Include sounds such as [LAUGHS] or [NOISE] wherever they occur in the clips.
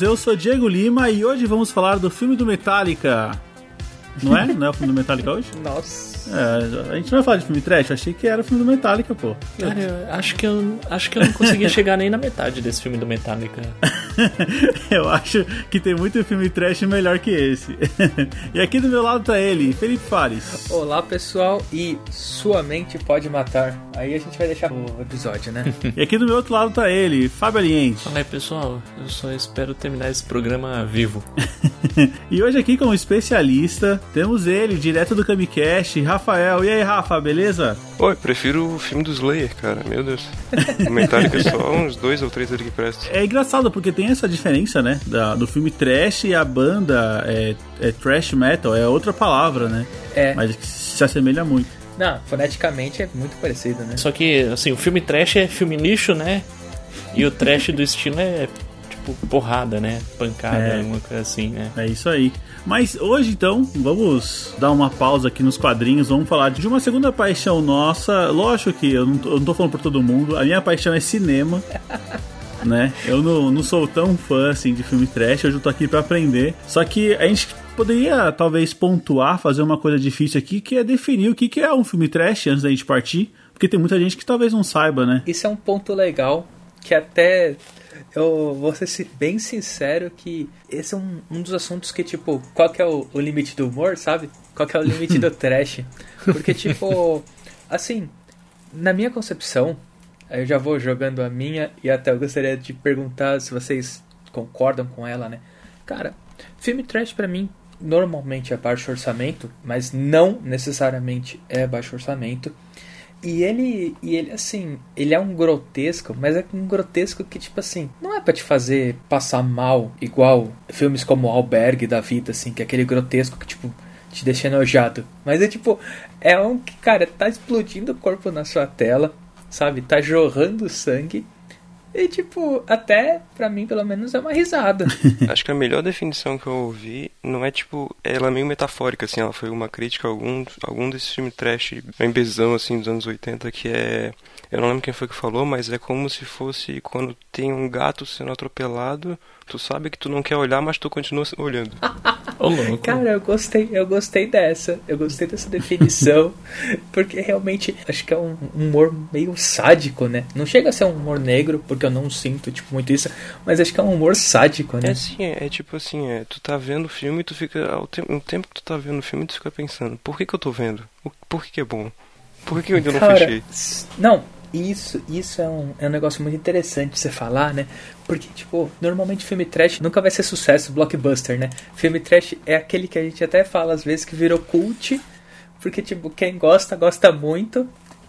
Eu sou Diego Lima e hoje vamos falar do filme do Metallica. Não é? Não é o filme do Metallica hoje? Nossa. É, a gente não vai falar de filme trash, eu achei que era o filme do Metallica, pô. Cara, eu acho que eu, acho que eu não consegui [LAUGHS] chegar nem na metade desse filme do Metallica. [LAUGHS] eu acho que tem muito filme trash melhor que esse. [LAUGHS] e aqui do meu lado tá ele, Felipe Fares. Olá, pessoal, e sua mente pode matar. Aí a gente vai deixar o episódio, né? e aqui do meu outro lado tá ele, Fábio Aliente. Fala aí, pessoal, eu só espero terminar esse programa vivo. e hoje aqui como especialista, temos ele, direto do Camicast, Rafael. E aí, Rafa, beleza? Oi, prefiro o filme do Slayer, cara. Meu Deus. O Metallica é só [LAUGHS] uns dois ou três ali que prestam. É engraçado, porque tem essa diferença, né? Da, do filme trash e a banda é, é trash metal, é outra palavra, né? É. Mas se assemelha muito. Não, foneticamente é muito parecido, né? Só que, assim, o filme trash é filme lixo, né? E o trash do estilo é tipo porrada, né? Pancada, É. alguma coisa assim, né? É isso aí. Mas hoje, então, vamos dar uma pausa aqui nos quadrinhos. Vamos falar de uma segunda paixão nossa. Lógico que eu não tô, eu não tô falando por todo mundo. A minha paixão é cinema. [LAUGHS] né? Eu não, não sou tão fã assim de filme trash. Hoje eu tô aqui pra aprender. Só que a gente poderia talvez pontuar, fazer uma coisa difícil aqui, que é definir o que, que é um filme trash antes da gente partir. Porque tem muita gente que talvez não saiba, né? Isso é um ponto legal que até eu vou ser bem sincero que esse é um, um dos assuntos que, tipo, qual que é o, o limite do humor, sabe? Qual que é o limite do [LAUGHS] trash? Porque, tipo, assim, na minha concepção, eu já vou jogando a minha e até eu gostaria de perguntar se vocês concordam com ela, né? Cara, filme trash pra mim normalmente é baixo orçamento, mas não necessariamente é baixo orçamento. E ele, e ele, assim, ele é um grotesco, mas é um grotesco que, tipo assim, não é pra te fazer passar mal, igual filmes como Albergue da vida, assim, que é aquele grotesco que, tipo, te deixa enojado. Mas é tipo, é um que, cara, tá explodindo o corpo na sua tela, sabe? Tá jorrando sangue. E, tipo, até, pra mim, pelo menos, é uma risada. [LAUGHS] Acho que a melhor definição que eu ouvi não é tipo. Ela é meio metafórica, assim. Ela foi uma crítica a algum, algum desses filmes trash, bem bezão, assim, dos anos 80, que é. Eu não lembro quem foi que falou, mas é como se fosse quando tem um gato sendo atropelado. Tu sabe que tu não quer olhar, mas tu continua olhando. Ô, louco. Cara, eu gostei, eu gostei dessa. Eu gostei dessa definição. [LAUGHS] porque realmente acho que é um humor meio sádico, né? Não chega a ser um humor negro, porque eu não sinto, tipo, muito isso. Mas acho que é um humor sádico, É né? assim, é, é tipo assim, é, tu tá vendo o filme e tu fica. Ao te no tempo que tu tá vendo o filme, tu fica pensando, por que, que eu tô vendo? O- Por que, que é bom? Por que, que eu ainda não Cara, fechei? s- não, isso, isso é um, é um negócio muito interessante de você falar, né? Porque, tipo, normalmente filme trash nunca vai ser sucesso, blockbuster, né? Filme trash é aquele que a gente até fala às vezes que virou cult, porque, tipo, quem gosta, gosta muito.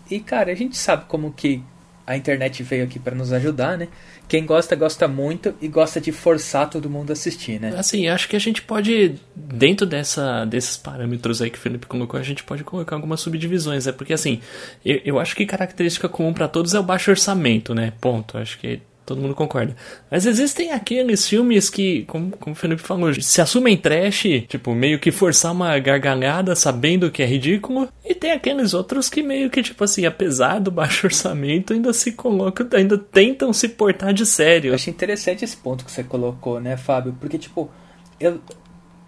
E, cara, a gente sabe como que a internet veio aqui pra nos ajudar, né? Quem gosta, gosta muito e gosta de forçar todo mundo a assistir, né? Assim, acho que a gente pode, dentro dessa, desses parâmetros aí que o Felipe colocou, a gente pode colocar algumas subdivisões, né? Porque assim, eu, eu acho que característica comum pra todos é o baixo orçamento, né? Ponto. Acho que todo mundo concorda. Mas existem aqueles filmes que, como, como o Felipe falou, se assumem trash, tipo, meio que forçar uma gargalhada sabendo que é ridículo. E tem aqueles outros que meio que, tipo assim, apesar do baixo orçamento, ainda se colocam, ainda tentam se portar de sério. Eu achei interessante esse ponto que você colocou, né, Fábio? Porque, tipo, eu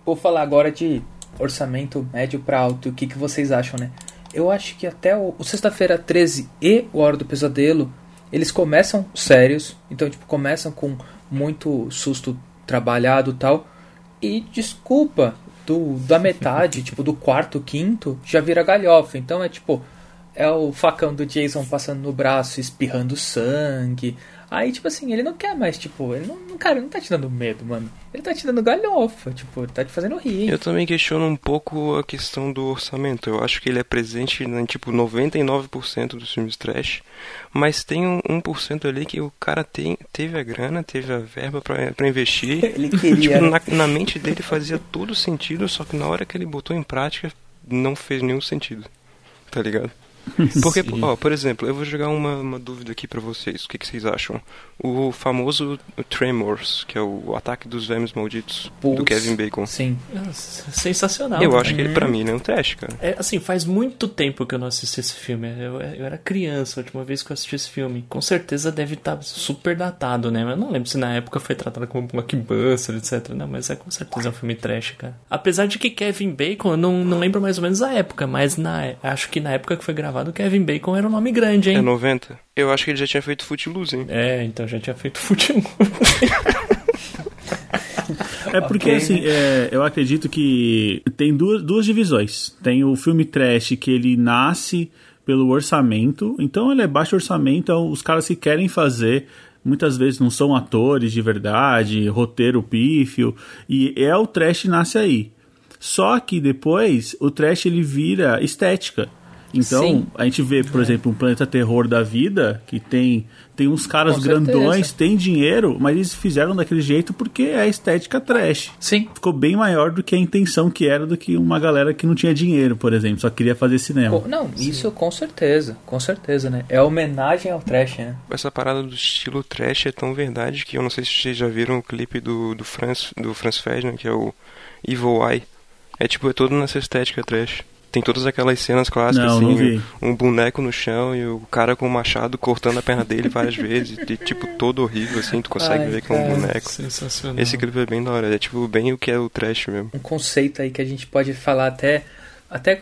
vou falar agora de orçamento médio pra alto. O que, que vocês acham, né? Eu acho que até o, o Sexta-feira 13 e o Hora do Pesadelo, eles começam sérios. Então, tipo, começam com muito susto trabalhado e tal. E desculpa, do, da metade, [LAUGHS] tipo, do quarto, quinto, já vira galhofa. Então é tipo, é o facão do Jason passando no braço, espirrando sangue. Aí, tipo assim, ele não quer mais, tipo, ele não, cara, ele não tá te dando medo, mano. Ele tá te dando galhofa, tipo, tá te fazendo rir. Eu também questiono um pouco a questão do orçamento. Eu acho que ele é presente em, tipo, 99% dos filmes trash, mas tem um 1% ali que o cara tem, teve a grana, teve a verba pra, pra investir. [LAUGHS] ele queria. Tipo, na, na mente dele fazia todo sentido, só que na hora que ele botou em prática, não fez nenhum sentido. Tá ligado? [LAUGHS] Porque, ó, por exemplo, eu vou jogar uma, uma dúvida aqui pra vocês. O que, que vocês acham? O famoso Tremors, que é o Ataque dos Vermes Malditos, do Putz, Kevin Bacon. Sim. É Sensacional. Eu acho que ele, pra mim, não é um trash, cara. É, assim, faz muito tempo que eu não assisti esse filme. Eu, eu era criança a última vez que eu assisti esse filme. Com certeza deve estar super datado, né? Mas eu não lembro se na época foi tratado como blockbuster, etc. Não, mas é com certeza um filme trash, cara. Apesar de que Kevin Bacon, eu não, não lembro mais ou menos a época, mas na, acho que na época que foi gravado, Kevin Bacon era um nome grande, hein? É 90? Eu acho que ele já tinha feito Footloose, hein? É, então já tinha feito futebol. [LAUGHS] É porque, Ok, assim, é, eu acredito que tem duas, duas divisões. Tem o filme trash que ele nasce pelo orçamento, então ele é baixo orçamento, então os caras que querem fazer muitas vezes não são atores de verdade, roteiro pífio, e é o trash nasce aí. Só que depois o trash ele vira estética. Então, Sim. a gente vê, por exemplo, um Planeta Terror da vida, que tem, tem uns caras Com grandões, certeza. tem dinheiro, mas eles fizeram daquele jeito porque é a estética trash Sim. ficou bem maior do que a intenção que era do que uma galera que não tinha dinheiro, por exemplo, só queria fazer cinema. Não, isso com certeza. Com certeza, né? É homenagem ao trash, né? Essa parada do estilo trash é tão verdade que eu não sei se vocês já viram o clipe do, do Franz, do Franz Ferdinand, que é o Evil Eye. É tipo, é todo nessa estética trash. Tem todas aquelas cenas clássicas, Não, assim, não um boneco no chão e o cara com o machado cortando a perna dele várias [LAUGHS] vezes, e tipo, todo horrível, assim, tu consegue Ai, ver que é um boneco. Sensacional. Esse clipe é bem da hora, é tipo bem o que é o trash mesmo. um conceito aí que a gente pode falar até até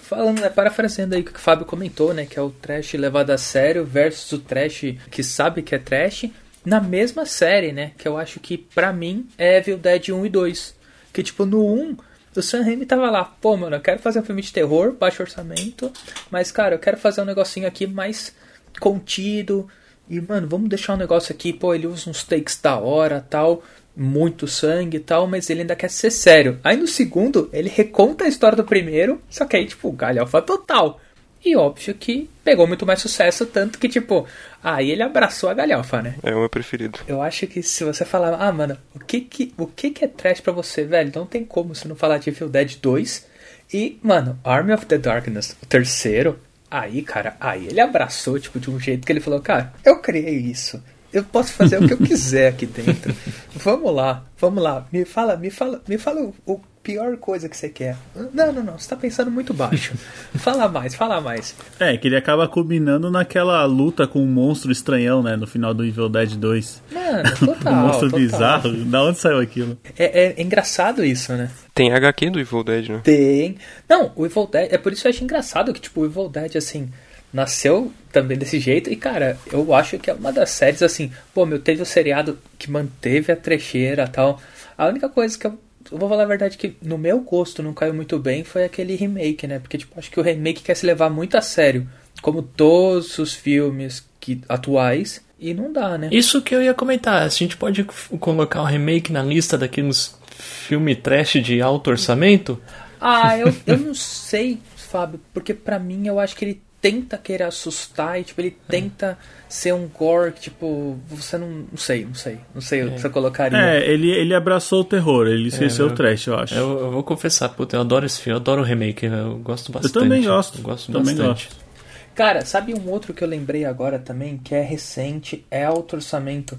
falando, né, parafraseando aí o que o Fábio comentou, né, que é o trash levado a sério versus o trash que sabe que é trash, na mesma série, né, que eu acho que pra mim é Evil Dead 1 e 2, que tipo no 1 o Sam Raimi tava lá, pô, mano, eu quero fazer um filme de terror, baixo orçamento, mas cara, eu quero fazer um negocinho aqui mais contido, e, mano, vamos deixar um negócio aqui, pô, ele usa uns takes da hora tal, muito sangue e tal, mas ele ainda quer ser sério. Aí no segundo, ele reconta a história do primeiro, só que aí, tipo, galhofa total. E óbvio que pegou muito mais sucesso, tanto que, tipo, aí ele abraçou a galhofa, né? É o meu preferido. Eu acho que se você falar, ah, mano, o que que, o que, que é trash pra você, velho? Não tem como você não falar de Evil Dead 2. E, mano, Army of the Darkness, o terceiro, aí, cara, aí ele abraçou, tipo, de um jeito que ele falou, cara, eu criei isso. Eu posso fazer o que eu [LAUGHS] quiser aqui dentro. Vamos lá, vamos lá. Me fala, me fala, me fala o, o pior coisa que você quer. Não, não, não, você tá pensando muito baixo. [LAUGHS] Fala mais, fala mais. É, que ele acaba combinando naquela luta com um monstro estranhão, né, no final do Evil Dead 2. Mano, [LAUGHS] total. um monstro total. bizarro. Da onde saiu aquilo? É, é engraçado isso, né? Tem HQ do Evil Dead, né? Tem. Não, o Evil Dead. É por isso que eu acho engraçado que, tipo, o Evil Dead, assim, nasceu também desse jeito. E, cara, eu acho que é uma das séries, assim, pô, meu, teve o seriado que manteve a trecheira e tal. A única coisa que eu. Eu vou falar a verdade que no meu gosto não caiu muito bem foi aquele remake, né? Porque, tipo, acho que o remake quer se levar muito a sério. Como todos os filmes que, atuais. E não dá, né? Isso que eu ia comentar. A gente pode colocar o remake na lista daqueles filme trash de alto orçamento? Ah, eu, eu não sei, Fábio, porque pra mim eu acho que ele tenta querer assustar e, tipo, ele tenta ser um gore que, tipo, você não. Não sei, não sei. Não sei o que você colocaria. É, ele, ele abraçou o terror, ele esqueceu eu- o trash, eu acho. Eu, eu vou confessar, puta, eu adoro esse filme, eu adoro o remake, eu gosto bastante. também gosto, Eu gosto também bastante. Cara, sabe um outro que eu lembrei agora também, que é recente, é alto orçamento.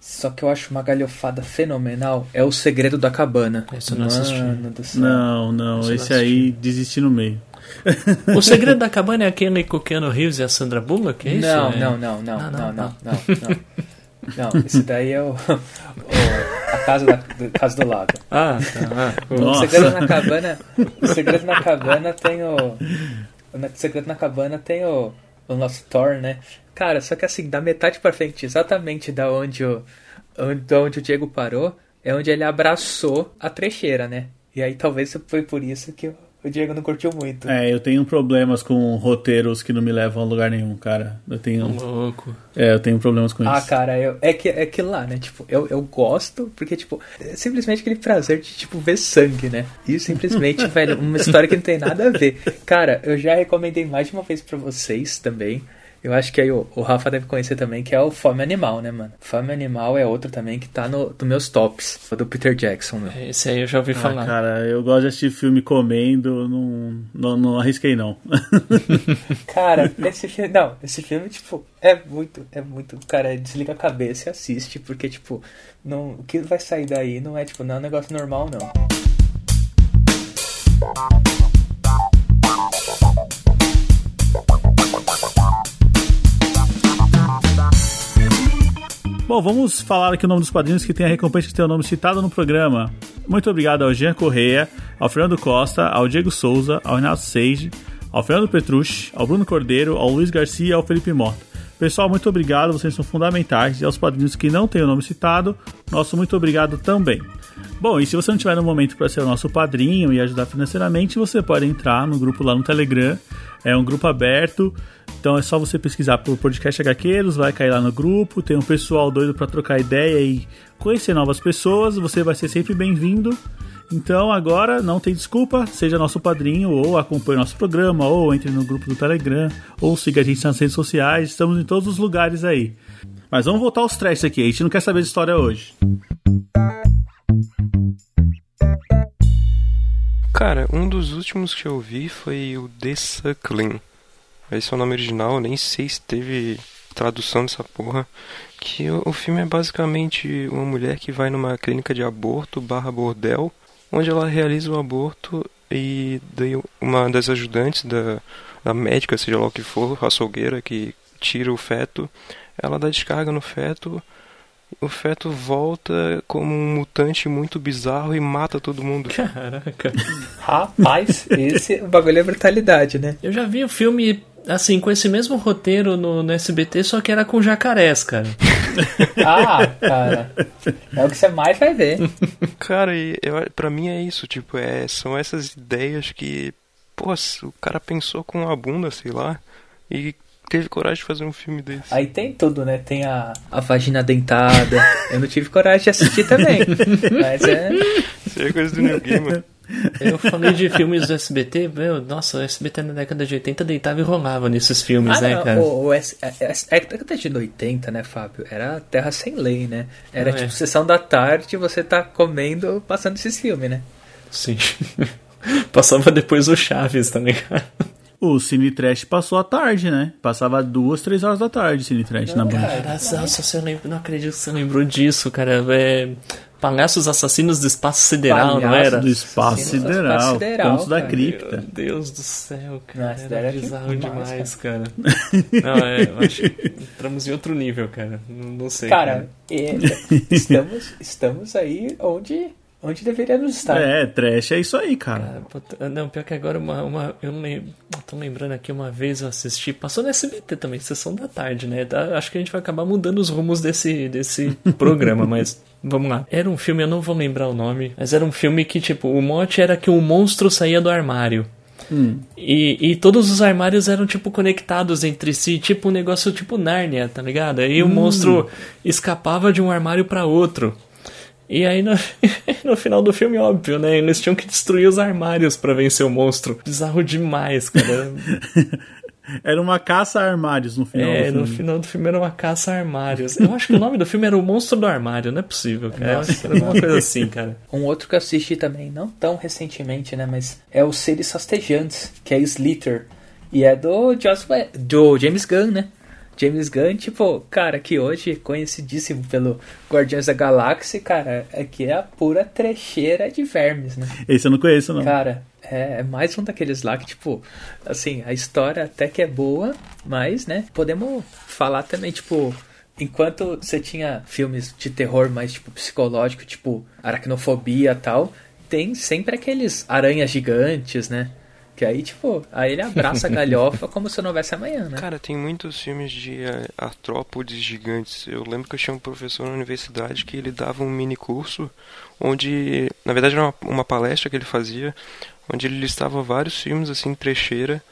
Só que eu acho uma galhofada fenomenal. É o Segredo da Cabana. Esse eu não assisti. Não, não, esse não aí desisti no meio. [LAUGHS] O Segredo da Cabana é aquele com o Keanu Reeves e a Sandra Bullock, é isso? Não, É- não, não, não, não, não, não, não, não. Não, esse daí é o, [LAUGHS] o- a casa, da, do, casa do lago. Ah, tá. Ah, o- segredo na cabana. O segredo na cabana tem o. O segredo na cabana tem o, o nosso Thor, né? Cara, só que assim, da metade pra frente, exatamente da onde o, onde, da onde o Diego parou, é onde ele abraçou a trecheira, né? E aí talvez foi por isso que o, Diego não curtiu muito. É, eu tenho problemas com roteiros que não me levam a lugar nenhum, cara. Eu tenho. Louco. É, eu tenho problemas com Ah, isso. cara, eu, é, que, é que lá, né? Tipo, eu, eu gosto, porque, tipo, é simplesmente aquele prazer de, tipo, ver sangue, né? E simplesmente, [LAUGHS] velho, uma história que não tem nada a ver. Cara, eu já recomendei mais de uma vez pra vocês também. Eu acho que aí o, o Rafa deve conhecer também, que é o Fome Animal, né, mano? Fome Animal é outro também que tá no, nos meus tops, o do Peter Jackson, meu. Esse aí eu já ouvi Ah, falar. cara, eu gosto de assistir filme comendo, não, não, não arrisquei não. [LAUGHS] Cara, esse filme. Não, esse filme, tipo, é muito, é muito. Cara, desliga a cabeça e assiste, porque, tipo, não, o que vai sair daí não é, tipo, não é um negócio normal, não. Bom, vamos falar aqui o nome dos quadrinhos que tem a recompensa de ter o nome citado no programa. Muito obrigado ao Jean Correia, ao Fernando Costa, ao Diego Souza, ao Renato Seiji, ao Fernando Petrucci, ao Bruno Cordeiro, ao Luiz Garcia e ao Felipe Mota. Pessoal, muito obrigado, vocês são fundamentais. E aos padrinhos que não têm o nome citado, nosso muito obrigado também. Bom, e se você não tiver no momento para ser o nosso padrinho e ajudar financeiramente, você pode entrar no grupo lá no Telegram. É um grupo aberto, então é só você pesquisar por podcast HQueiros, vai cair lá no grupo. Tem um pessoal doido para trocar ideia e conhecer novas pessoas. Você vai ser sempre bem-vindo. Então agora não tem desculpa, seja nosso padrinho, ou acompanhe nosso programa, ou entre no grupo do Telegram, ou siga a gente nas redes sociais, estamos em todos os lugares aí. Mas vamos voltar aos trechos aqui, a gente não quer saber de história hoje. Cara, um dos últimos que eu vi foi o The Suckling. Esse é o nome original, nem sei se teve tradução dessa porra. Que o, o filme é basicamente uma mulher que vai numa clínica de aborto barra bordel, onde ela realiza o aborto e daí uma das ajudantes da, da médica, seja lá o que for, açougueira, que tira o feto, ela dá descarga no feto o feto volta como um mutante muito bizarro e mata todo mundo. Caraca. [LAUGHS] Rapaz, esse o bagulho é brutalidade, né? Eu já vi o filme, assim, com esse mesmo roteiro no, no SBT, só que era com jacarés, cara. [LAUGHS] Ah, cara. É o que você mais vai ver. Cara, e eu, pra mim é isso, tipo, é, são essas ideias que, pô, o cara pensou com a bunda, sei lá, e teve coragem de fazer um filme desse. Aí tem tudo, né? Tem a, a vagina dentada. Eu não tive coragem de assistir também. [LAUGHS] Mas é. Isso é coisa do New Gamer. Eu falei de filmes do SBT, meu, nossa, o SBT na década de 80 deitava e rolava nesses filmes, Ah, né, não, cara? o, o, S- é, é, é década de 80, né, Fábio? Era terra sem lei, né? Era Ah, tipo é. sessão da tarde você tá comendo, passando esses filmes, né? Sim. [LAUGHS] Passava depois o Chaves também, cara. O Cine Trash passou a tarde, né? Passava duas, três horas da tarde Cine Trash na Band. Nossa, nossa, você lembra, não acredito que você lembrou disso, cara. É, Palhaços Assassinos do Espaço Sideral, não Palhaços era? Do Espaço Sideral, Espaço Sideral, Contos da cara. Cripta. Meu Deus do céu, cara. Nossa, era, era bizarro demais, demais, cara. [LAUGHS] Não, é, eu acho que entramos em outro nível, cara. Não, não sei. Cara, é, estamos, estamos aí onde, onde deveríamos estar. É, trash é isso aí, cara. Cara, não, pior que agora uma, uma eu não lembro, tô lembrando aqui uma vez eu assisti, passou no SBT também, sessão da tarde, né? Tá- acho que a gente vai acabar mudando os rumos desse, desse [LAUGHS] programa, mas vamos lá. Era um filme, eu não vou lembrar o nome, mas era um filme que, tipo, o mote era que um monstro saía do armário. E, e todos os armários eram, tipo, conectados entre si, tipo um negócio tipo Nárnia, tá ligado? Aí o monstro escapava de um armário pra outro. E aí no, [LAUGHS] no final do filme, óbvio, né? Eles tinham que destruir os armários pra vencer o monstro. Bizarro demais, cara. [LAUGHS] Era uma caça a armários no final é, do no filme. final do filme era uma caça a armários. Eu acho que o nome do filme era O Monstro do Armário, não é possível, cara. Eu acho que era alguma coisa assim, cara. [LAUGHS] Um outro que eu assisti também, não tão recentemente, né? Mas é o Seres Rastejantes, que é Slither. E é do, Joshua, do James Gunn, né? James Gunn, tipo, cara, que hoje é conhecidíssimo pelo Guardiões da Galáxia, cara, é que é a pura trecheira de vermes, né? Esse eu não conheço, não. Cara, é, é mais um daqueles lá que, tipo, assim, a história até que é boa, mas, né, podemos falar também, tipo, enquanto você tinha filmes de terror mais, tipo, psicológico, tipo, aracnofobia e tal, tem sempre aqueles aranhas gigantes, né? Que aí, tipo, aí ele abraça a galhofa como se não houvesse amanhã, né? Cara, tem muitos filmes de eh, artrópodes gigantes. Eu lembro que eu tinha um professor na universidade que ele dava um mini curso onde, na verdade, era uma, uma palestra que ele fazia, onde ele listava vários filmes assim, trecheira,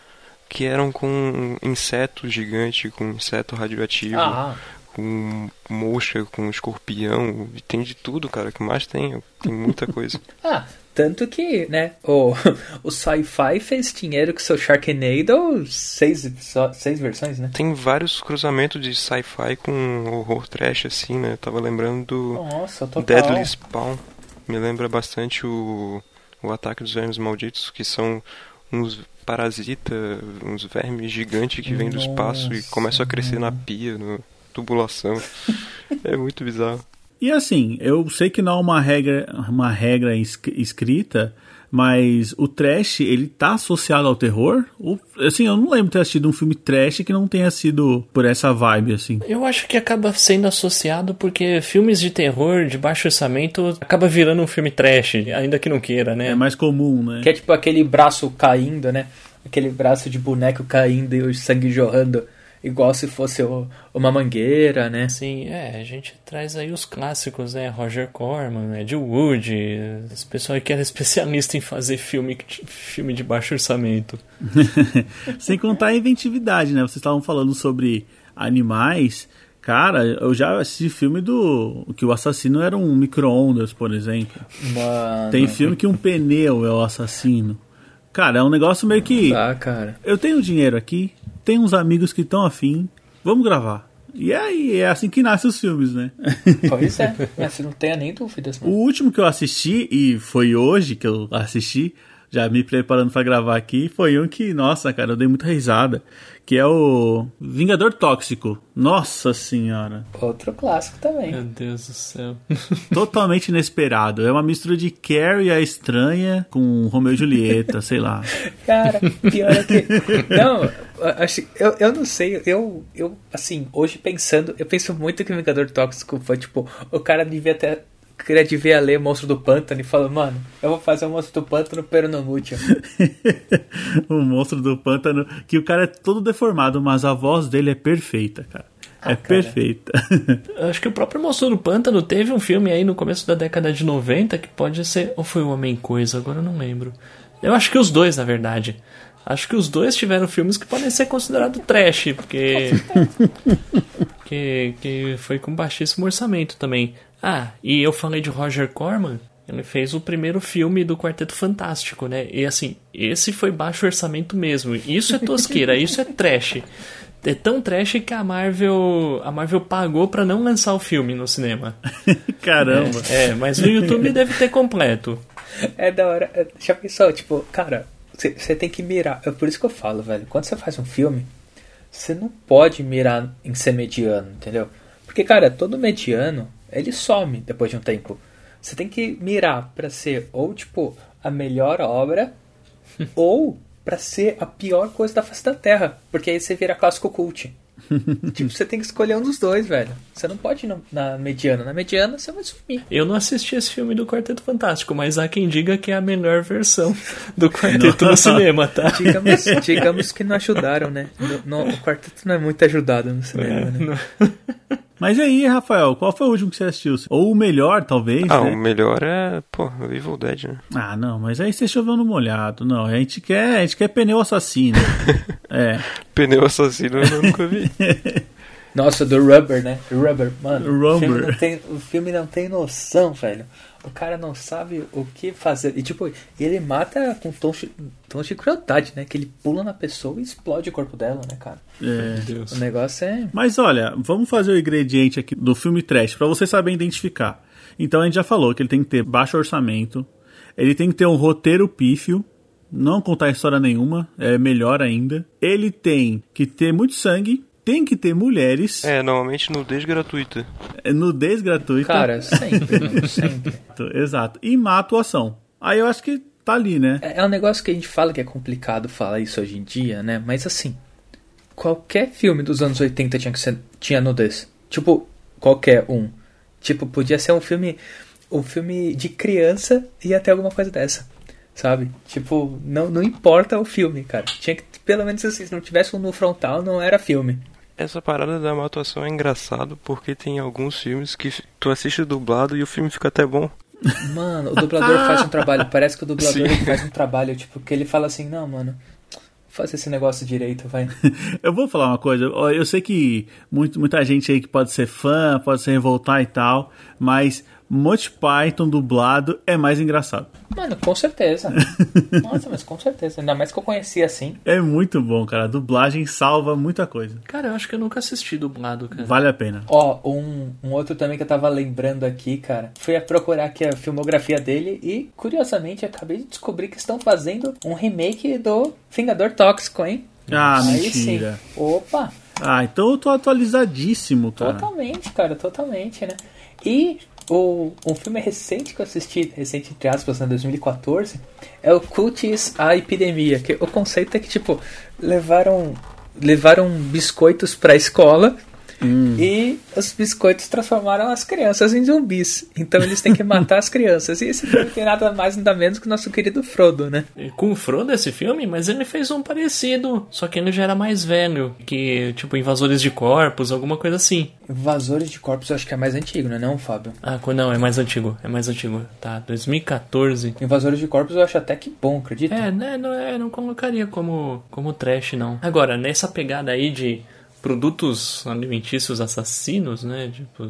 que eram com inseto gigante, com inseto radioativo, Ah, com mosca, com escorpião, tem de tudo, cara, que mais tem, tem muita coisa. [LAUGHS] ah, tanto que, né, o, [LAUGHS] o Sci-Fi fez dinheiro com seu Sharknado, seis, seis versões, né? Tem vários cruzamentos de sci-fi com horror trash, assim, né? Eu tava lembrando do Nossa. Deadly Spawn. Me lembra bastante o, o Ataque dos Vermes Malditos, que são uns parasitas, uns vermes gigantes que vêm do espaço e começam a crescer na pia, na tubulação. [LAUGHS] é muito bizarro. E assim, eu sei que não é uma regra, uma regra es- escrita, mas o trash, ele tá associado ao terror? Ou, assim, eu não lembro de ter assistido um filme trash que não tenha sido por essa vibe, assim. Eu acho que acaba sendo associado porque filmes de terror de baixo orçamento acaba virando um filme trash, ainda que não queira, né? É mais comum, né? Que é tipo aquele braço caindo, né? Aquele braço de boneco caindo e o sangue jorrando, igual se fosse o- uma mangueira, né? Assim, é, a gente traz aí os clássicos, né? Roger Corman, Ed Wood, esse pessoal que era especialista em fazer filme, filme de baixo orçamento. [LAUGHS] Sem contar a inventividade, né? Vocês estavam falando sobre animais. Cara, eu já assisti filme do. que o assassino era um micro-ondas, por exemplo. Mano. Tem filme que um pneu é o assassino. Cara, é um negócio meio que. Tá, cara. Eu tenho dinheiro aqui, tenho uns amigos que estão afim, vamos gravar. E aí, é assim que nascem os filmes, né? [LAUGHS] Pois é, mas não tenha nem dúvidas, o mano. último que eu assisti, e foi hoje que eu assisti, já me preparando pra gravar aqui, foi um que, nossa, cara, eu dei muita risada. Que é o Vingador Tóxico. Nossa senhora. Outro clássico também. Meu Deus do céu. [LAUGHS] Totalmente inesperado. É uma mistura de Carrie a Estranha com Romeu e Julieta, sei lá. [LAUGHS] Cara, pior é que. Não, acho, eu, eu não sei, eu, eu, assim, hoje pensando, eu penso muito que o Vingador Tóxico foi tipo, o cara devia ter. Queria devia ler Monstro do Pântano e falou, mano, eu vou fazer o Monstro do Pântano peronomútil. [LAUGHS] o monstro do pântano, que o cara é todo deformado, mas a voz dele é perfeita, cara. é Ah, cara. perfeita. Acho que o próprio Monstro do Pântano teve um filme aí no começo da década de 90 que pode ser. Ou foi o Homem Coisa, agora eu não lembro. Eu acho que os dois, na verdade. Acho que os dois tiveram filmes que podem ser considerados trash, porque. [LAUGHS] que, que foi com baixíssimo orçamento também. Ah, e eu falei de Roger Corman. Ele fez o primeiro filme do Quarteto Fantástico, né? E assim, esse foi baixo orçamento mesmo. Isso é tosqueira, [LAUGHS] isso é trash. É tão trash que a Marvel, a Marvel pagou pra não lançar o filme no cinema. [LAUGHS] Caramba. É, mas no YouTube deve ter completo. É da hora. é, Já pensou, tipo, cara, você tem que mirar. É por isso que eu falo, velho. Quando você faz um filme, você não pode mirar em ser mediano, entendeu? Porque, cara, todo mediano, ele some depois de um tempo. Você tem que mirar pra ser ou, tipo, a melhor obra, [LAUGHS] ou pra ser a pior coisa da face da Terra. Porque aí você vira clássico cult. [LAUGHS] tipo, você tem que escolher um dos dois, velho. Você não pode ir na mediana. Na mediana, você vai sumir. Eu não assisti esse filme do Quarteto Fantástico, mas há quem diga que é a melhor versão do [LAUGHS] Quarteto no cinema, tá? Digamos, digamos que não ajudaram, né? No- no- o quarteto não é muito ajudado no cinema, né? Mas e aí, Rafael, qual foi o último que você assistiu? Ou o melhor, talvez, Ah, né? o melhor é, pô, o Evil Dead, né? Ah, não, mas aí você choveu no molhado. Não, a gente quer, a gente quer pneu assassino. [LAUGHS] é. Pneu assassino eu nunca vi. [LAUGHS] Nossa, do Rubber, né? Rubber, mano. O Rubber. filme, não tem, o filme não tem noção, velho. O cara não sabe o que fazer. E tipo, ele mata com tons de, crueldade, né? Que ele pula na pessoa e explode o corpo dela, né, cara? é. Deus. O negócio é. Mas olha, vamos fazer o ingrediente aqui do filme trash pra você saber identificar. Então a gente já falou que ele tem que ter baixo orçamento, ele tem que ter um roteiro pífio, não contar história nenhuma, é melhor ainda. Ele tem que ter muito sangue, tem que ter mulheres, É, normalmente nudez gratuita. é nudez gratuita. Cara, sempre, mano, [LAUGHS] sempre. Exato. E má atuação. Aí eu acho que tá ali, né? É é um negócio que a gente fala que é complicado falar isso hoje em dia, né? Mas assim, qualquer filme dos anos 80 tinha que ser tinha nudez. Tipo, qualquer um. Tipo, podia ser um filme um filme de criança e até alguma coisa dessa. Sabe? Tipo, não, não importa o filme, cara. Tinha que, pelo menos assim, se não tivesse um no frontal, não era filme. Essa parada da má atuação é engraçado porque tem alguns filmes que tu assiste dublado e o filme fica até bom. Mano, o dublador faz um trabalho. [LAUGHS] Parece que o dublador faz um trabalho, tipo, que ele fala assim, não, mano. Faça esse negócio direito, vai. [LAUGHS] eu vou falar uma coisa. Eu sei que muito, muita gente aí que pode ser fã, pode se revoltar e tal, mas Monty Python dublado é mais engraçado. Mano, com certeza. [LAUGHS] Nossa, mas com certeza. Ainda mais que eu conhecia assim. É muito bom, cara. A dublagem salva muita coisa. Cara, eu acho que eu nunca assisti dublado, cara. Vale a pena. Ó, um, um outro também que eu tava lembrando aqui, cara. Fui a procurar aqui a filmografia dele e, curiosamente, acabei de descobrir que estão fazendo um remake do Vingador Tóxico, hein? Ah, Aí mentira. Sim. Opa! Ah, então eu tô atualizadíssimo, cara. Totalmente, cara, totalmente, né? E o, um filme recente que eu assisti, recente entre aspas, em né, 2014, é o Cultis a Epidemia. Que o conceito é que, tipo, levaram, levaram biscoitos pra escola Hum. E os biscoitos transformaram as crianças em zumbis. Então eles têm que matar as crianças. E esse filme tem nada mais nada menos que o nosso querido Frodo, né? Com o Frodo esse filme? Mas ele fez um parecido. Só que ele já era mais velho. Que, tipo, Invasores de Corpos, alguma coisa assim. Invasores de Corpos eu acho que é mais antigo, não é não, Fábio? Ah, não, é mais antigo. É mais antigo. Tá, 2014. Invasores de Corpos eu acho até que bom, acredita? É, né? Não, é, não colocaria como, como trash, não. Agora, nessa pegada aí de produtos alimentícios assassinos, né? Tipo,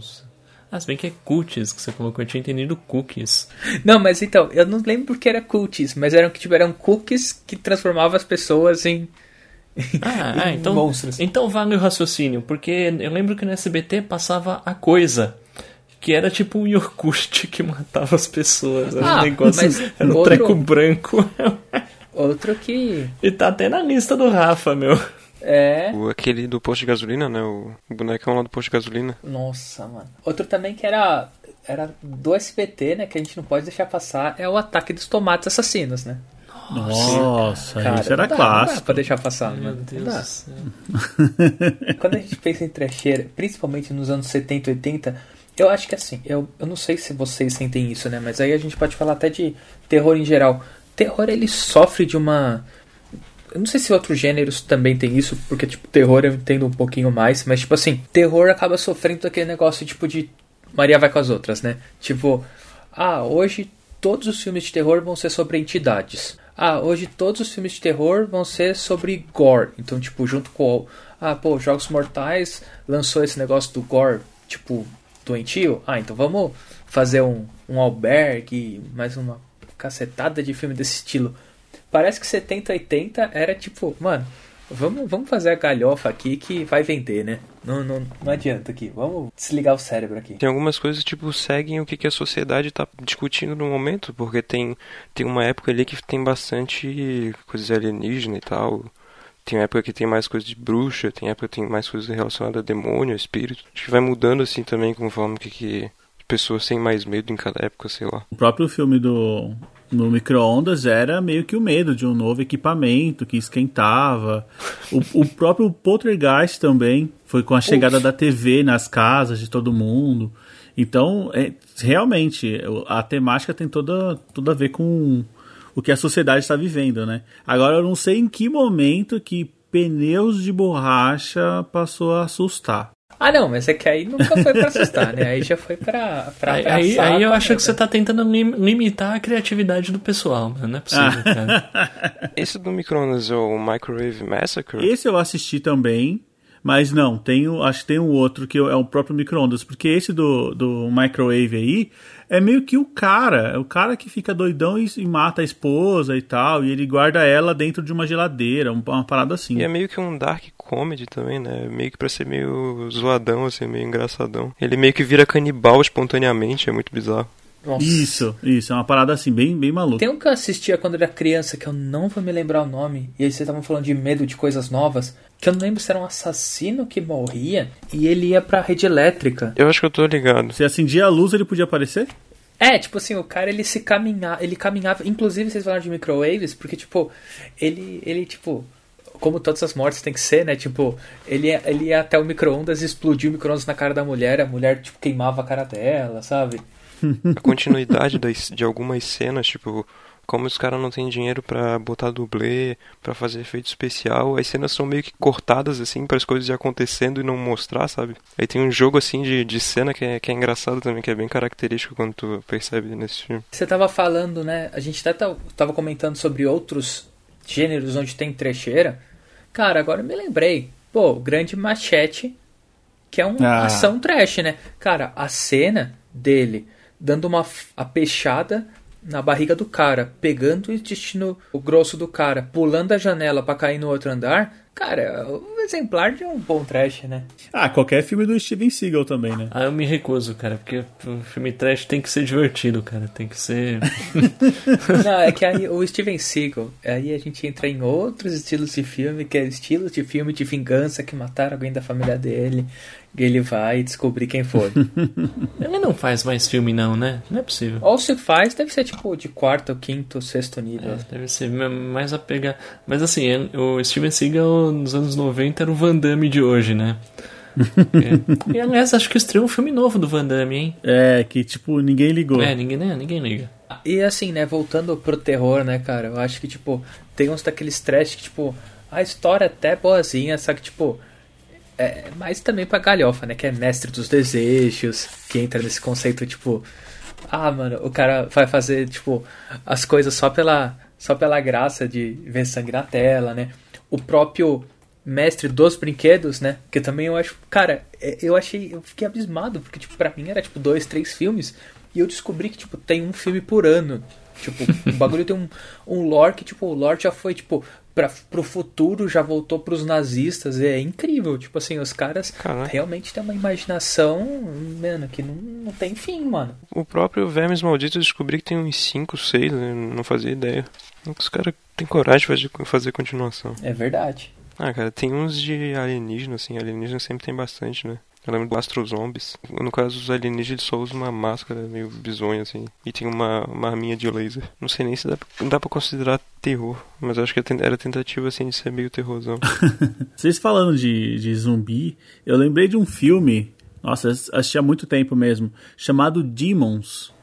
ah, se bem que é cookies que você colocou, eu tinha entendido cookies. Não, mas então, eu não lembro porque era cookies, mas eram que tipo, eram cookies que transformavam as pessoas em. Ah, [LAUGHS] em ah então, monstros. então vale o raciocínio, porque eu lembro que no SBT passava a coisa. Que era tipo um Yorkut [LAUGHS] que matava as pessoas. Era ah, um negócio. Era um outro, treco branco. [LAUGHS] Outro que. E tá até na lista do Rafa, meu. É. O, aquele do posto de gasolina, né? O, bonecão lá do posto de gasolina. Nossa, mano. Outro também que era, era do SBT, né? Que a gente não pode deixar passar, é o ataque dos tomates assassinos, né? Nossa, Cara, isso era dá, clássico. Não dá pra deixar passar, Meu mano. Deus. [LAUGHS] Quando a gente pensa em trecheira, principalmente nos anos 70 e 80, eu acho que assim, eu, eu não sei se vocês sentem isso, né? Mas aí a gente pode falar até de terror em geral. Terror, ele sofre de uma eu não sei se outros gêneros também tem isso, porque, tipo, terror eu entendo um pouquinho mais, mas, tipo assim, terror acaba sofrendo aquele negócio, tipo, de Maria vai com as outras, né? Tipo, ah, hoje todos os filmes de terror vão ser sobre entidades. Ah, hoje todos os filmes de terror vão ser sobre gore. Então, tipo, junto com. Ah, pô, Jogos Mortais lançou esse negócio do gore, tipo, doentio. Ah, então vamos fazer um, um albergue, mais uma cacetada de filme desse estilo. Parece que 70, 80 era tipo, mano, vamos, vamos fazer a galhofa aqui que vai vender, né? Não, não, não adianta aqui, vamos desligar o cérebro aqui. Tem algumas coisas, tipo, seguem o que, que a sociedade está discutindo no momento, porque tem, tem uma época ali que tem bastante coisas alienígenas e tal. Tem época que tem mais coisas de bruxa, tem época que tem mais coisas relacionadas a demônio, espírito. Acho que vai mudando assim também conforme que, que pessoas têm mais medo em cada época, sei lá. O próprio filme do no micro-ondas era meio que o medo de um novo equipamento que esquentava. O, o próprio Poltergeist também foi com a chegada Uf. da TV nas casas de todo mundo. Então, é, realmente, a temática tem toda, tudo a ver com o que a sociedade está vivendo, né? Agora, eu não sei em que momento que pneus de borracha passou a assustar. Ah, não, mas é que aí nunca foi pra assustar, né? Aí já foi pra. pra aí, aí, aí, eu acho que você tá tentando lim, limitar a criatividade do pessoal, mano. Não é possível, [LAUGHS] cara. Esse do Microondas é o Microwave Massacre? Esse eu assisti também. Mas não, tem, acho que tem um outro que é o próprio microondas, porque esse do, do microwave aí é meio que o cara, o cara que fica doidão e, e, mata a esposa e tal, e ele guarda ela dentro de uma geladeira, uma, uma parada assim. E é meio que um dark comedy também, né? Meio que pra ser meio zoadão, assim, meio engraçadão. Ele meio que vira canibal espontaneamente, é muito bizarro. Nossa. Isso, isso, é uma parada assim, bem, bem maluca. Tem um que eu assistia quando era criança, que eu não vou me lembrar o nome, e aí vocês estavam falando de medo de coisas novas, que eu não lembro se era um assassino que morria e ele ia pra rede elétrica. Eu acho que eu tô ligado. Se acendia a luz, ele podia aparecer? É, tipo assim, o cara ele se caminhava, ele caminhava, inclusive vocês falaram de microwaves, porque tipo, ele ele tipo, como todas as mortes tem que ser, né? Tipo, ele, ele ia até o micro-ondas e explodiu o micro-ondas na cara da mulher, a mulher, tipo, queimava a cara dela, sabe? A continuidade das, de algumas cenas, tipo, como os caras não têm dinheiro pra botar dublê, pra fazer efeito especial, as cenas são meio que cortadas, assim, para as coisas ir acontecendo e não mostrar, sabe? Aí tem um jogo, assim, de, de cena que é, que é engraçado também, que é bem característico quando tu percebe nesse filme. Você tava falando, né? A gente até tava comentando sobre outros gêneros onde tem trecheira. Cara, agora eu me lembrei. Pô, Grande Machete, que é uma Ah. ação trash, né? Cara, a cena dele dando uma peixada na barriga do cara, pegando o intestino grosso do cara, pulando a janela pra cair no outro andar. Cara, exemplar de um bom trash, né? Ah, qualquer filme do Steven Seagal também, né? Ah, eu me recuso, cara, porque o filme trash tem que ser divertido, cara. Tem que ser. [LAUGHS] Não, é que aí o Steven Seagal, aí a gente entra em outros estilos de filme, que é estilos de filme de vingança que mataram alguém da família dele, e ele vai descobrir quem foi. [LAUGHS] Ele não faz mais filme, não, né? Não é possível. Ou se faz, deve ser tipo de quarto, quinto, sexto nível. É, deve ser mais a pegar. Mas assim, é- o Steven Seagal nos anos 90 era o Van Damme de hoje, né? [LAUGHS] É. E aliás, acho que estreou um filme novo do Van Damme, hein? É, que tipo, ninguém ligou. É, ninguém, né? ninguém liga. E assim, né, voltando pro terror, né, cara, eu acho que, tipo, tem uns daqueles trash que, tipo, a história é até boazinha, só que, tipo, é mais também pra galhofa, né, que é Mestre dos Desejos, que entra nesse conceito, tipo, ah, mano, o cara vai fazer, tipo, as coisas só pela, só pela graça de ver sangue na tela, né, o próprio Mestre dos Brinquedos, né, que também eu acho, cara, é, eu achei, eu fiquei abismado, porque, tipo, pra mim era, tipo, dois, três filmes, e eu descobri que, tipo, tem um filme por ano. Tipo, o bagulho tem um, um lore que, tipo, o lore já foi, tipo, pra, pro futuro, já voltou pros nazistas. É incrível. Tipo assim, os caras Caraca. realmente têm uma imaginação, mano, que não, não tem fim, mano. O próprio Vermes Malditos eu descobri que tem uns 5, 6, né? não fazia ideia. Os caras têm coragem de fazer continuação. É verdade. Ah, cara, tem uns de alienígena, assim, alienígena sempre tem bastante, né? Eu lembro do Astrozombies. No caso, os alienígenas eles só usam uma máscara meio bizonha, assim. E tem uma, uma arminha de laser. Não sei nem se dá, pra- dá pra considerar terror. Mas eu acho que era tentativa, assim, de ser meio terrorzão. [LAUGHS] Vocês falando de, de zumbi, eu lembrei de um filme, nossa, assisti há muito tempo mesmo, chamado Demons.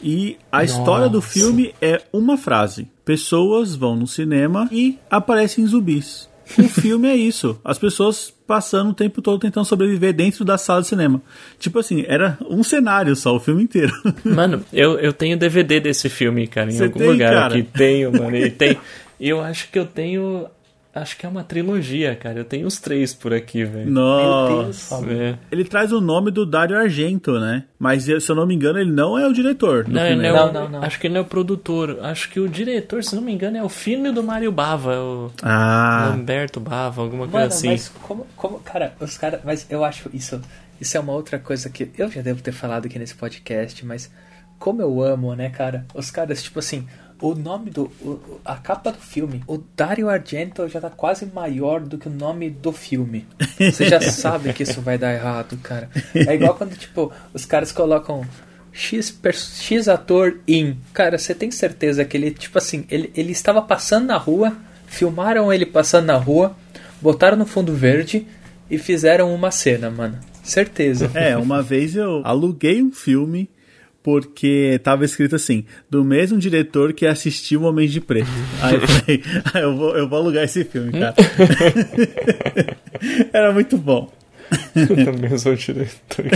E a história do filme é uma frase: Pessoas vão no cinema e aparecem zumbis. O filme é isso. As pessoas passando o tempo todo tentando sobreviver dentro da sala de cinema. Tipo assim, era um cenário só, o filme inteiro. [LAUGHS] Mano, eu, eu tenho DVD desse filme, cara, em Você algum tem, lugar cara? aqui. Tenho, mano. E tem. Eu acho que eu tenho. Acho que é uma trilogia, cara. Eu tenho os três por aqui, velho. Nossa. É. Ele traz o nome do Dario Argento, né? Mas se eu não me engano, ele não é o diretor. do Não, filme. ele não, é o- Não, não, não. Acho que ele não é o produtor. Acho que o diretor, se não me engano, é o filho do Mário Bava, o Ah, Lamberto Bava, alguma coisa Mano, assim. mas como, como, cara, os caras, mas eu acho isso, isso é uma outra coisa que eu já devo ter falado aqui nesse podcast, mas como eu amo, né, cara? Os caras, tipo assim, o nome do, o- a capa do filme, o Dario Argento já tá quase maior do que o nome do filme. Você já [LAUGHS] sabe que isso vai dar errado, cara. É igual quando, tipo, os caras colocam X, X ator in. Cara, você tem certeza que ele, tipo assim, ele, ele estava passando na rua, filmaram ele passando na rua, botaram no fundo verde e fizeram uma cena, mano. Certeza. É, uma vez eu aluguei um filme porque tava escrito assim, do mesmo diretor que assistiu Homens de Preto. Aí eu falei, ah, eu, vou, eu vou alugar esse filme, cara. [LAUGHS] Era muito bom. [LAUGHS] Também sou diretor. [LAUGHS]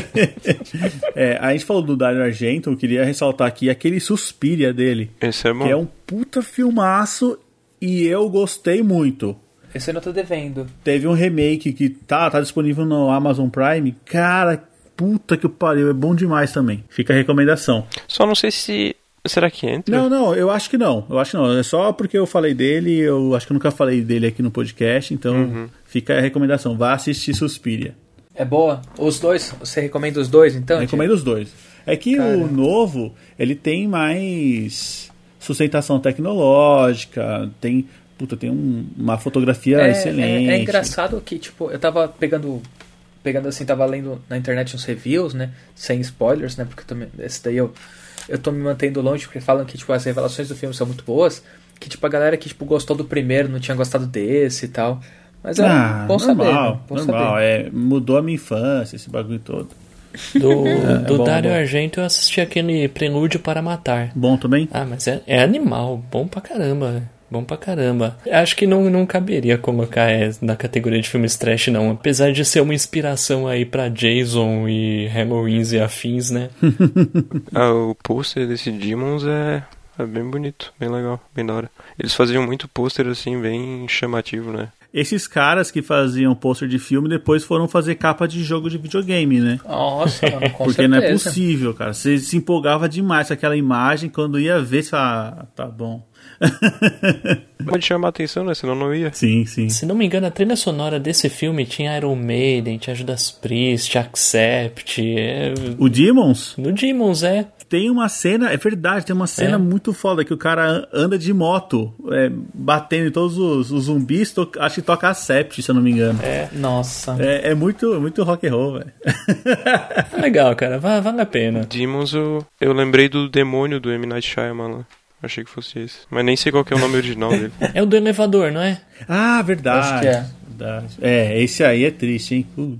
É, a gente falou do Dario Argento, eu queria ressaltar aqui aquele Suspiria dele, Esse é bom. que é um puta filmaço e eu gostei muito. Esse eu não tô devendo. Teve um remake que tá, tá disponível no Amazon Prime. Cara, puta que pariu, é bom demais também. Fica a recomendação. Só não sei se. Será que entra? Não, não, eu acho que não. Eu acho que não. É só porque eu falei dele, eu acho que eu nunca falei dele aqui no podcast, então fica a recomendação. Vá assistir Suspiria. É boa? Os dois? Você recomenda os dois, então? Recomendo os dois. É que Cara. o novo, ele tem mais sustentação tecnológica, tem, puta, tem um- uma fotografia É, excelente. é, é engraçado que, tipo, eu tava pegando. Pegando assim, tava lendo na internet uns reviews, né? Sem spoilers, né? Porque também, esse daí eu, eu tô me mantendo longe, porque falam que, tipo, as revelações do filme são muito boas. Que, tipo, a galera que, tipo, gostou do primeiro não tinha gostado desse e tal. Mas é Ah, bom normal, saber, né? Bom normal. saber. É, mudou a minha infância, esse bagulho todo. Do, [LAUGHS] É, do bom, Dario bom. Argento eu assisti aquele Prelúdio para Matar. Bom também? Ah, mas é, é animal, bom pra caramba. Bom pra caramba. Acho que não, não caberia colocar é, na categoria de filmes trash, não. Apesar de ser uma inspiração aí pra Jason e Halloweens e afins, né? [LAUGHS] Ah, o pôster desse Demons é, é bem bonito, bem legal, bem da hora. Eles faziam muito pôster assim, bem chamativo, né? Esses caras que faziam pôster de filme depois foram fazer capa de jogo de videogame, né? Nossa, mano, com [LAUGHS] Porque certeza. não é possível, cara. Você se empolgava demais com aquela imagem, quando ia ver, você fala, ah, tá bom. [LAUGHS] Pode chamar a atenção, né? Senão não ia. sim, sim. Se não me engano, a trilha sonora desse filme tinha Iron Maiden, tinha Judas Priest, Accept. É... O Demons No Demons, é. tem uma cena, é verdade, tem uma cena É. muito foda que o cara anda de moto, é, batendo em todos os, os zumbis, to- acho que toca a Sept, se eu não me engano. É, Nossa. É, é muito, muito rock and roll, velho. é [LAUGHS] legal, cara. va- Vale a pena. Demons, eu, eu lembrei do demônio do M. Night Shyamalan. Achei que fosse esse. Mas nem sei qual que é o nome original dele. [LAUGHS] É o do elevador, não é? Ah, verdade. Acho que é. Verdade. É, esse aí é triste, hein? Uh.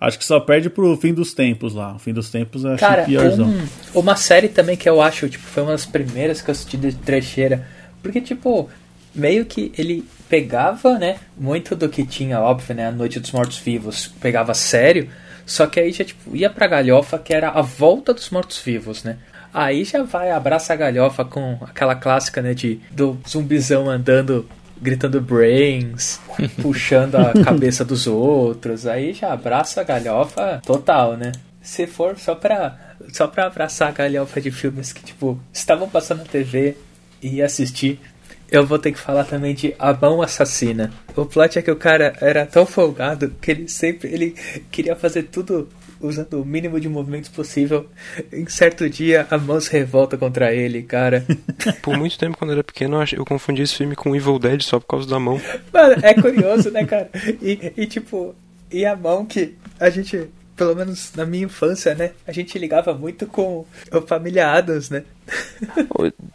Acho que só perde pro fim dos tempos lá. O fim dos tempos eu achei Cara, piorzão. um- uma série também que eu acho, tipo, foi uma das primeiras que eu assisti de trecheira. Porque, tipo, meio que ele pegava, né, muito do que tinha, óbvio, né, a Noite dos Mortos-Vivos, pegava sério, só que aí já, tipo, ia pra galhofa, que era a volta dos mortos-vivos, né. Aí já vai, abraça a galhofa com aquela clássica, né, de do zumbizão andando, gritando brains, [LAUGHS] puxando a cabeça dos outros, aí já abraça a galhofa total, né. Se for só pra, só pra abraçar a galhofa de filmes que, tipo, estavam passando na TV e assistir, eu vou ter que falar também de A Mão Assassina. O plot é que o cara era tão folgado que ele sempre ele queria fazer tudo usando o mínimo de movimentos possível. Em certo dia, a mão se revolta contra ele, cara. [LAUGHS] Por muito tempo, quando eu era pequeno, eu confundi esse filme com Evil Dead só por causa da mão. Mano, é [LAUGHS] curioso, né, cara? E, e, tipo, e a mão que a gente, pelo menos na minha infância, né? A gente ligava muito com o Família Adams, né?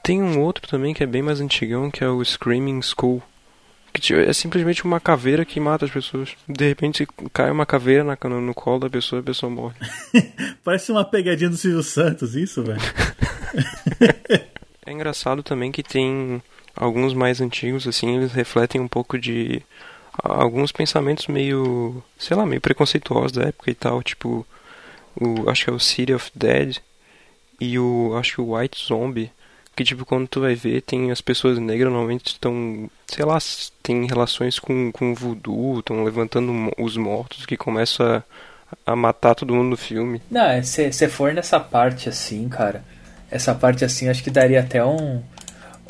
Tem um outro também que é bem mais antigão, que é o Screaming Skull. Que é simplesmente uma caveira que mata as pessoas. De repente cai uma caveira na, no, no colo da pessoa e a pessoa morre. [LAUGHS] Parece uma pegadinha do Silvio Santos, isso, velho. [LAUGHS] É engraçado também que tem alguns mais antigos, assim, eles refletem um pouco de alguns pensamentos meio, sei lá, meio preconceituosos da época e tal, tipo, o, acho que é o City of Dead e o, acho que o White Zombie, que tipo, quando tu vai ver, tem as pessoas negras normalmente estão, sei lá, tem relações com, com voodoo, estão levantando os mortos que começam a, matar todo mundo no filme. Não, se você for nessa parte assim, cara, essa parte assim, acho que daria até um,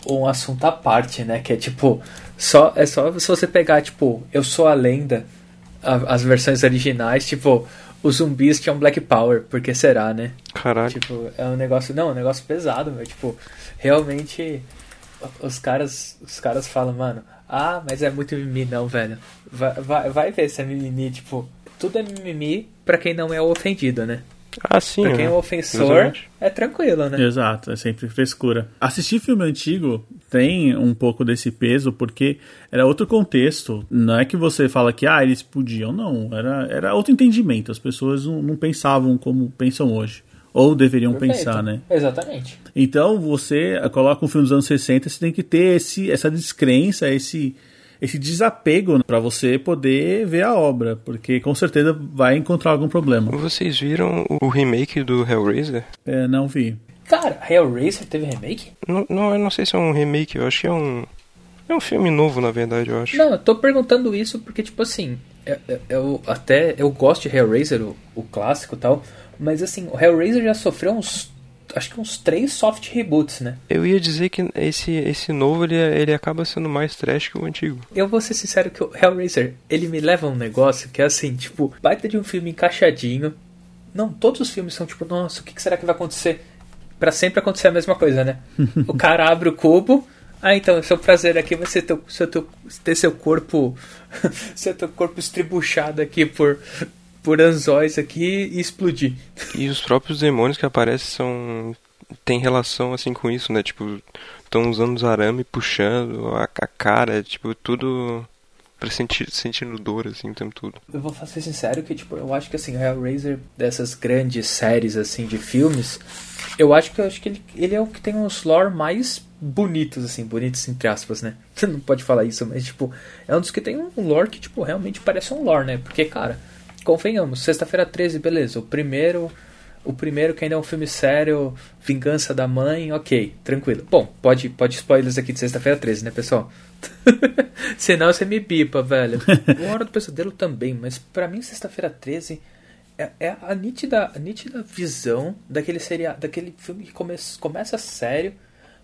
um assunto à parte, né? Que é tipo, só, é só se você pegar, tipo, Eu Sou a Lenda, a- as versões originais, tipo, os zumbis tinham Black Power, porque será, né? Caralho. Tipo, é um negócio. Não, é um negócio pesado, meu. Tipo, realmente. Os caras. Os caras falam, mano, ah, mas é muito mimimi, não, velho. Vai, vai, vai ver se é mimimi, tipo. Tudo é mimimi pra quem não é ofendido, né? Ah, sim. Pra quem é né? o ofensor, Exatamente. é tranquilo, né? Exato, é sempre frescura. Assistir filme antigo tem um pouco desse peso, porque era outro contexto. Não é que você fala que, ah, eles podiam, não. Era, era outro entendimento. As pessoas não, não pensavam como pensam hoje. Ou deveriam Perfeito. pensar, né? Exatamente. Então, você coloca um filme dos anos 60, você tem que ter esse, essa descrença, esse, esse desapego para você poder ver a obra, porque com certeza vai encontrar algum problema. Vocês viram o remake do Hellraiser? É, não vi. Cara, Hellraiser teve remake? Não, não, eu não sei se é um remake, eu acho que é um. É um filme novo, na verdade, eu acho. Não, eu tô perguntando isso porque, tipo assim, eu, eu- até eu gosto de Hellraiser, o, o clássico e tal, mas assim, o Hellraiser já sofreu uns. Acho que uns três soft reboots, né? Eu ia dizer que esse, esse novo ele, é- ele acaba sendo mais trash que o antigo. Eu vou ser sincero que o Hellraiser, ele me leva a um negócio que é assim, tipo, baita de um filme encaixadinho. Não, todos os filmes são tipo, nossa, o que será que vai acontecer? Pra sempre acontecer a mesma coisa, né? [LAUGHS] o cara abre o cubo, ah, então, seu prazer aqui vai ser teu, seu, teu, ter seu corpo, [LAUGHS] ser teu corpo estribuchado aqui por, por anzóis aqui e explodir. E os próprios demônios que aparecem são. tem relação assim com isso, né? Tipo, estão usando os arame puxando a, a cara, tipo, tudo Parece sentir, sentindo dor, assim, o tempo todo. Eu vou ser sincero que, tipo, eu acho que, assim, Hellraiser, dessas grandes séries, assim, de filmes, eu acho que, eu acho que ele, ele é o que tem os lore mais bonitos, assim, bonitos entre aspas, né? Você [LAUGHS] não pode falar isso, mas, tipo, é um dos que tem um lore que, tipo, realmente parece um lore, né? Porque, cara, convenhamos, sexta-feira 13, beleza, o primeiro o primeiro, que ainda é um filme sério, Vingança da Mãe, ok, tranquilo. Bom, pode, pode spoilers aqui de sexta-feira 13, né, pessoal? [LAUGHS] Senão você me pipa, velho. O Hora do Pesadelo também, mas para mim, sexta-feira 13 é, é, a, nítida, a nítida visão daquele, seria, daquele filme que come, começa sério,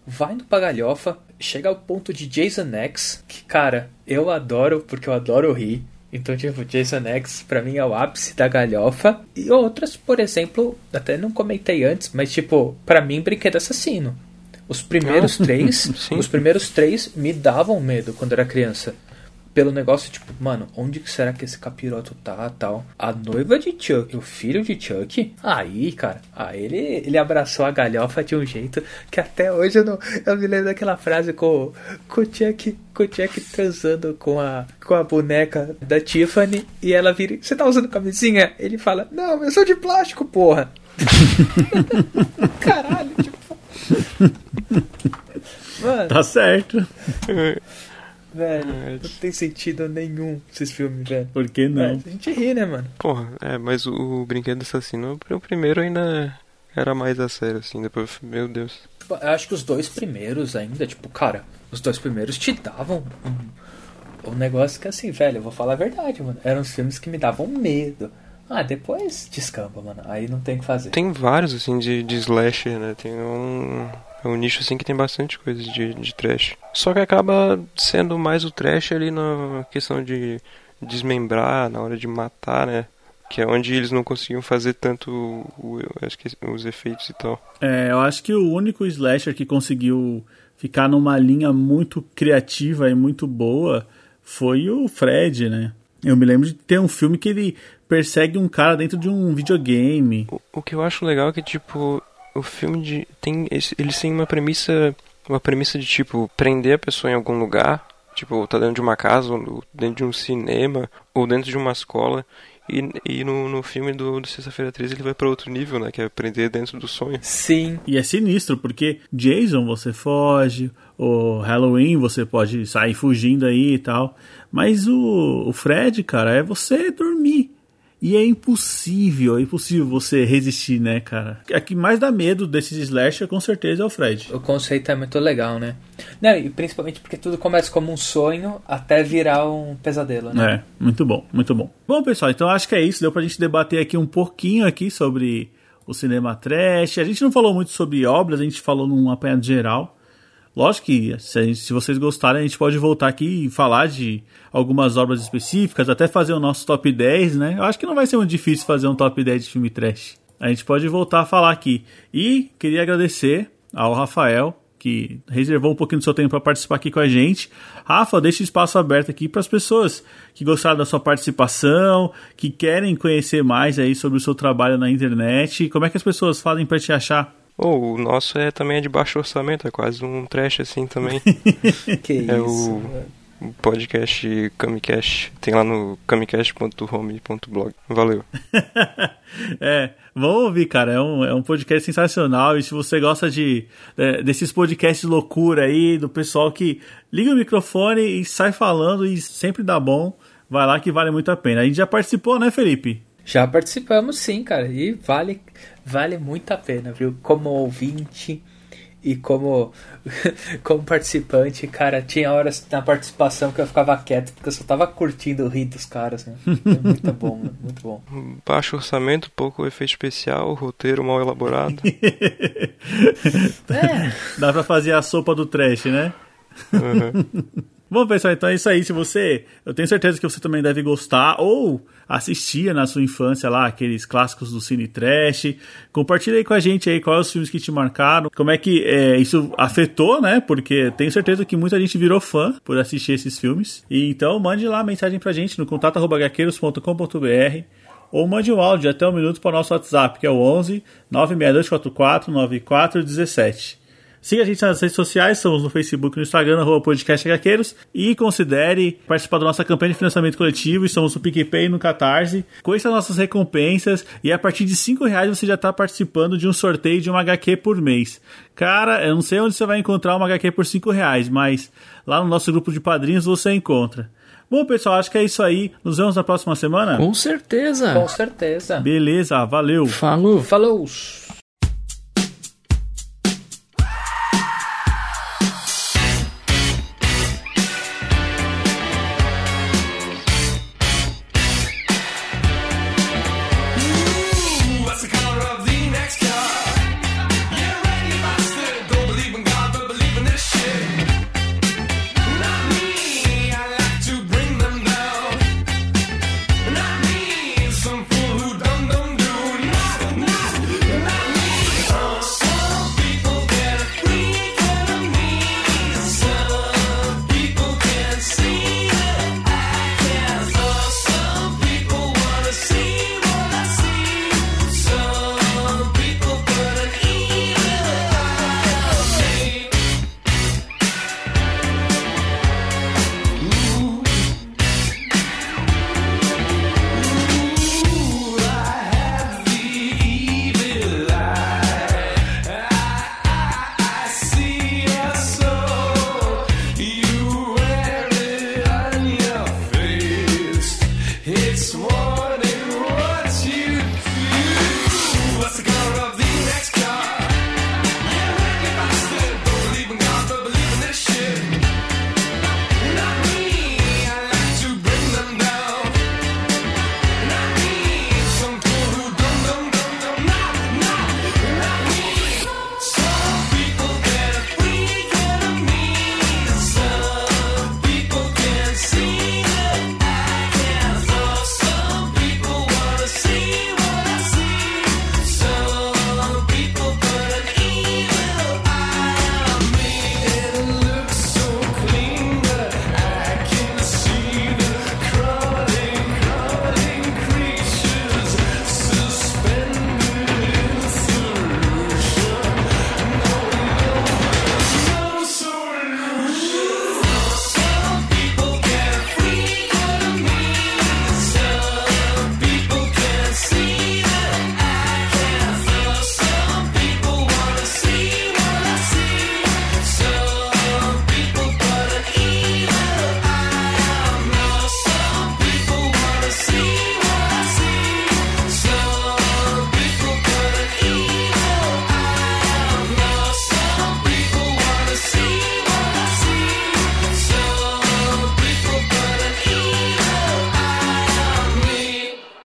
vai no pagalhofa, chega ao ponto de Jason X, que, cara, eu adoro, porque eu adoro rir. Então, tipo, Jason X pra mim é o ápice da galhofa. E outras, por exemplo, até não comentei antes, mas tipo, pra mim, Brinquedo Assassino. Os primeiros ah, três, [LAUGHS] os primeiros três me davam medo quando era criança pelo negócio, tipo, mano, onde que será que esse capiroto tá tal? A noiva de Chuck, o filho de Chuck, aí, cara, aí ele, ele abraçou a galhofa de um jeito que até hoje eu, não, eu me lembro daquela frase com, com, o Chuck, com o Chuck transando com a, com a boneca da Tiffany e ela vira, você tá usando camisinha? Ele fala, não, eu sou de plástico, porra. [LAUGHS] Caralho, tipo. Mano. Tá certo. [LAUGHS] Velho, é, não tem sentido nenhum esses filmes, velho. Por que não? É, a gente ri, né, mano? Porra, é, mas o, o Brinquedo Assassino, o primeiro ainda era mais a sério, assim, depois, meu Deus. Tipo, eu acho que os dois primeiros ainda, tipo, cara, os dois primeiros te davam um, um negócio que, assim, velho, eu vou falar a verdade, mano. Eram os filmes que me davam medo. Ah, depois descamba, mano. Aí não tem o que fazer. Tem vários, assim, de, de slasher, né? Tem um é um nicho assim que tem bastante coisa de, de trash. Só que acaba sendo mais o trash ali na questão de desmembrar, na hora de matar, né? Que é onde eles não conseguiam fazer tanto o, acho que os efeitos e tal. É, eu acho que o único slasher que conseguiu ficar numa linha muito criativa e muito boa foi o Fred, né? Eu me lembro de ter um filme que ele persegue um cara dentro de um videogame. O, o que eu acho legal é que, tipo, o filme de, tem eles têm uma premissa uma premissa de tipo prender a pessoa em algum lugar tipo tá dentro de uma casa ou dentro de um cinema ou dentro de uma escola e, e no, no filme do, do Sexta-feira 13 ele vai para outro nível, né? Que é prender dentro do sonho. Sim. E é sinistro, porque Jason você foge, o Halloween você pode sair fugindo aí e tal. Mas o, o Fred, cara, é você dormir. E é impossível, é impossível você resistir, né, cara? A que mais dá medo desses slasher, com certeza, é o Fred. O conceito é muito legal, né? Não, e principalmente porque tudo começa como um sonho até virar um pesadelo, né? É, muito bom, muito bom. Bom, pessoal, então acho que é isso. Deu pra gente debater aqui um pouquinho aqui sobre o cinema trash. A gente não falou muito sobre obras, a gente falou num apanhado geral. Lógico que se, se, vocês gostarem, a gente pode voltar aqui e falar de algumas obras específicas, até fazer o nosso top 10, né? Eu acho que não vai ser muito difícil fazer um top 10 de filme trash. A gente pode voltar a falar aqui. E queria agradecer ao Rafael, que reservou um pouquinho do seu tempo para participar aqui com a gente. Rafa, deixa espaço aberto aqui para as pessoas que gostaram da sua participação, que querem conhecer mais aí sobre o seu trabalho na internet. Como é que as pessoas fazem para te achar? Oh, o nosso é também é de baixo orçamento, é quase um trash assim também. [LAUGHS] que é isso. O podcast Camicast. Tem lá no camicast.home.blog. Valeu. [LAUGHS] é, vamos ouvir, cara. É um, é um podcast sensacional. E se você gosta de, é, desses podcasts loucura aí, do pessoal que liga o microfone e sai falando e sempre dá bom, vai lá que vale muito a pena. A gente já participou, né, Felipe? Já participamos sim, cara. E vale, vale muito a pena, viu? Como ouvinte e como, [LAUGHS] como participante, cara, tinha horas na participação que eu ficava quieto, porque eu só tava curtindo o rir dos caras, né? É muito bom, muito bom. [LAUGHS] Baixo orçamento, pouco efeito especial, roteiro mal elaborado. [LAUGHS] é. Dá pra fazer a sopa do trash, né? Uhum. Bom, pessoal, então é isso aí. Se você. Eu tenho certeza que você também deve gostar ou assistia na sua infância lá aqueles clássicos do Cine Trash. Compartilha aí com a gente aí quais os filmes que te marcaram, como é que é, isso afetou, né? Porque tenho certeza que muita gente virou fã por assistir esses filmes. E então mande lá mensagem pra gente no contato.gaqueiros.com.br ou mande um áudio até um minuto para o nosso WhatsApp, que é o 11 96244 9417. Siga a gente nas redes sociais, estamos no Facebook e no Instagram, arroba podcast HQueiros, e considere participar da nossa campanha de financiamento coletivo, estamos no PicPay e no Catarse. Conheça nossas recompensas e a partir de 5 reais você já está participando de um sorteio de uma HQ por mês. Cara, eu não sei onde você vai encontrar uma HQ por 5 reais, mas lá no nosso grupo de padrinhos você encontra. Bom, pessoal, acho que é isso aí. Nos vemos na próxima semana? Com certeza. Com certeza. Beleza, valeu. Falou. Falou!